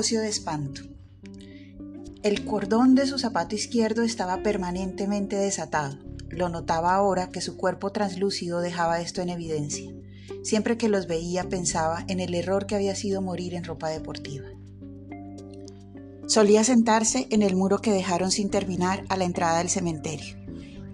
de espanto. El cordón de su zapato izquierdo estaba permanentemente desatado. Lo notaba ahora que su cuerpo translúcido dejaba esto en evidencia. Siempre que los veía pensaba en el error que había sido morir en ropa deportiva. Solía sentarse en el muro que dejaron sin terminar a la entrada del cementerio.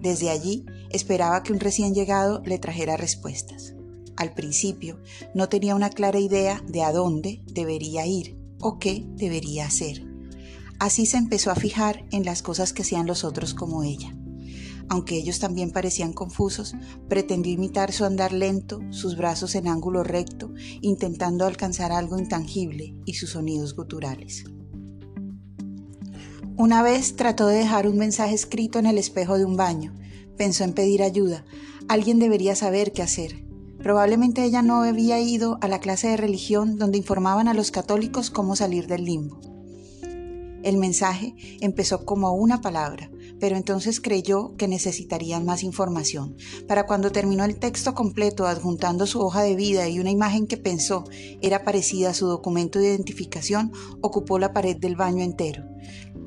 Desde allí esperaba que un recién llegado le trajera respuestas. Al principio no tenía una clara idea de a dónde debería ir o qué debería hacer. Así se empezó a fijar en las cosas que hacían los otros como ella. Aunque ellos también parecían confusos, pretendió imitar su andar lento, sus brazos en ángulo recto, intentando alcanzar algo intangible y sus sonidos guturales. Una vez trató de dejar un mensaje escrito en el espejo de un baño. Pensó en pedir ayuda. Alguien debería saber qué hacer. Probablemente ella no había ido a la clase de religión donde informaban a los católicos cómo salir del limbo. El mensaje empezó como una palabra, pero entonces creyó que necesitarían más información. Para cuando terminó el texto completo adjuntando su hoja de vida y una imagen que pensó era parecida a su documento de identificación, ocupó la pared del baño entero.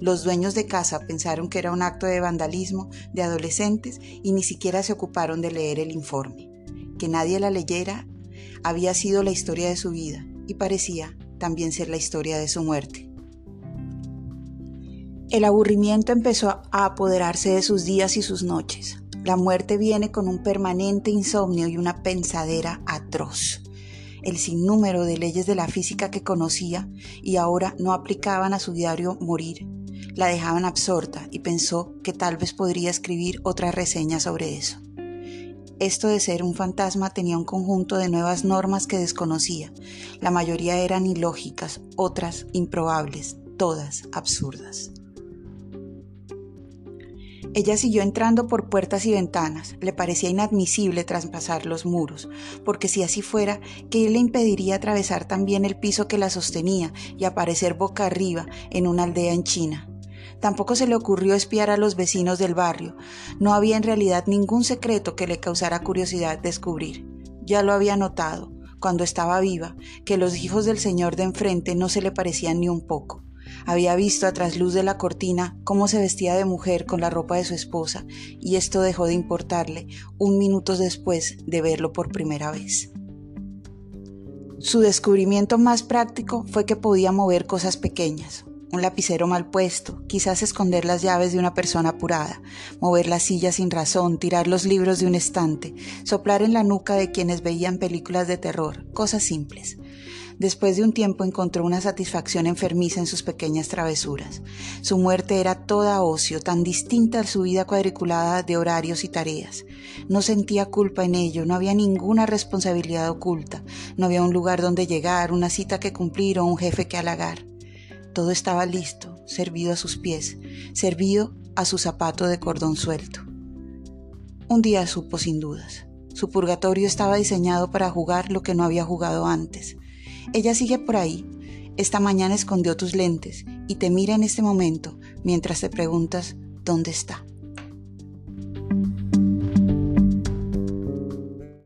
Los dueños de casa pensaron que era un acto de vandalismo de adolescentes y ni siquiera se ocuparon de leer el informe. Que nadie la leyera había sido la historia de su vida y parecía también ser la historia de su muerte. El aburrimiento empezó a apoderarse de sus días y sus noches. La muerte viene con un permanente insomnio y una pensadera atroz. El sinnúmero de leyes de la física que conocía y ahora no aplicaban a su diario morir, la dejaban absorta y pensó que tal vez podría escribir otra reseña sobre eso. Esto de ser un fantasma tenía un conjunto de nuevas normas que desconocía. La mayoría eran ilógicas, otras improbables, todas absurdas. Ella siguió entrando por puertas y ventanas. Le parecía inadmisible traspasar los muros, porque si así fuera, ¿qué le impediría atravesar también el piso que la sostenía y aparecer boca arriba en una aldea en China? Tampoco se le ocurrió espiar a los vecinos del barrio. No había en realidad ningún secreto que le causara curiosidad descubrir. Ya lo había notado, cuando estaba viva, que los hijos del señor de enfrente no se le parecían ni un poco. Había visto a trasluz de la cortina cómo se vestía de mujer con la ropa de su esposa, y esto dejó de importarle un minuto después de verlo por primera vez. Su descubrimiento más práctico fue que podía mover cosas pequeñas, un lapicero mal puesto, quizás esconder las llaves de una persona apurada, mover la silla sin razón, tirar los libros de un estante, soplar en la nuca de quienes veían películas de terror, cosas simples. Después de un tiempo encontró una satisfacción enfermiza en sus pequeñas travesuras. Su muerte era toda ocio, tan distinta a su vida cuadriculada de horarios y tareas. No sentía culpa en ello, no había ninguna responsabilidad oculta, no había un lugar donde llegar, una cita que cumplir o un jefe que halagar. Todo estaba listo, servido a sus pies, servido a su zapato de cordón suelto. Un día supo sin dudas. Su purgatorio estaba diseñado para jugar lo que no había jugado antes, ella sigue por ahí. Esta mañana escondió tus lentes y te mira en este momento mientras te preguntas dónde está.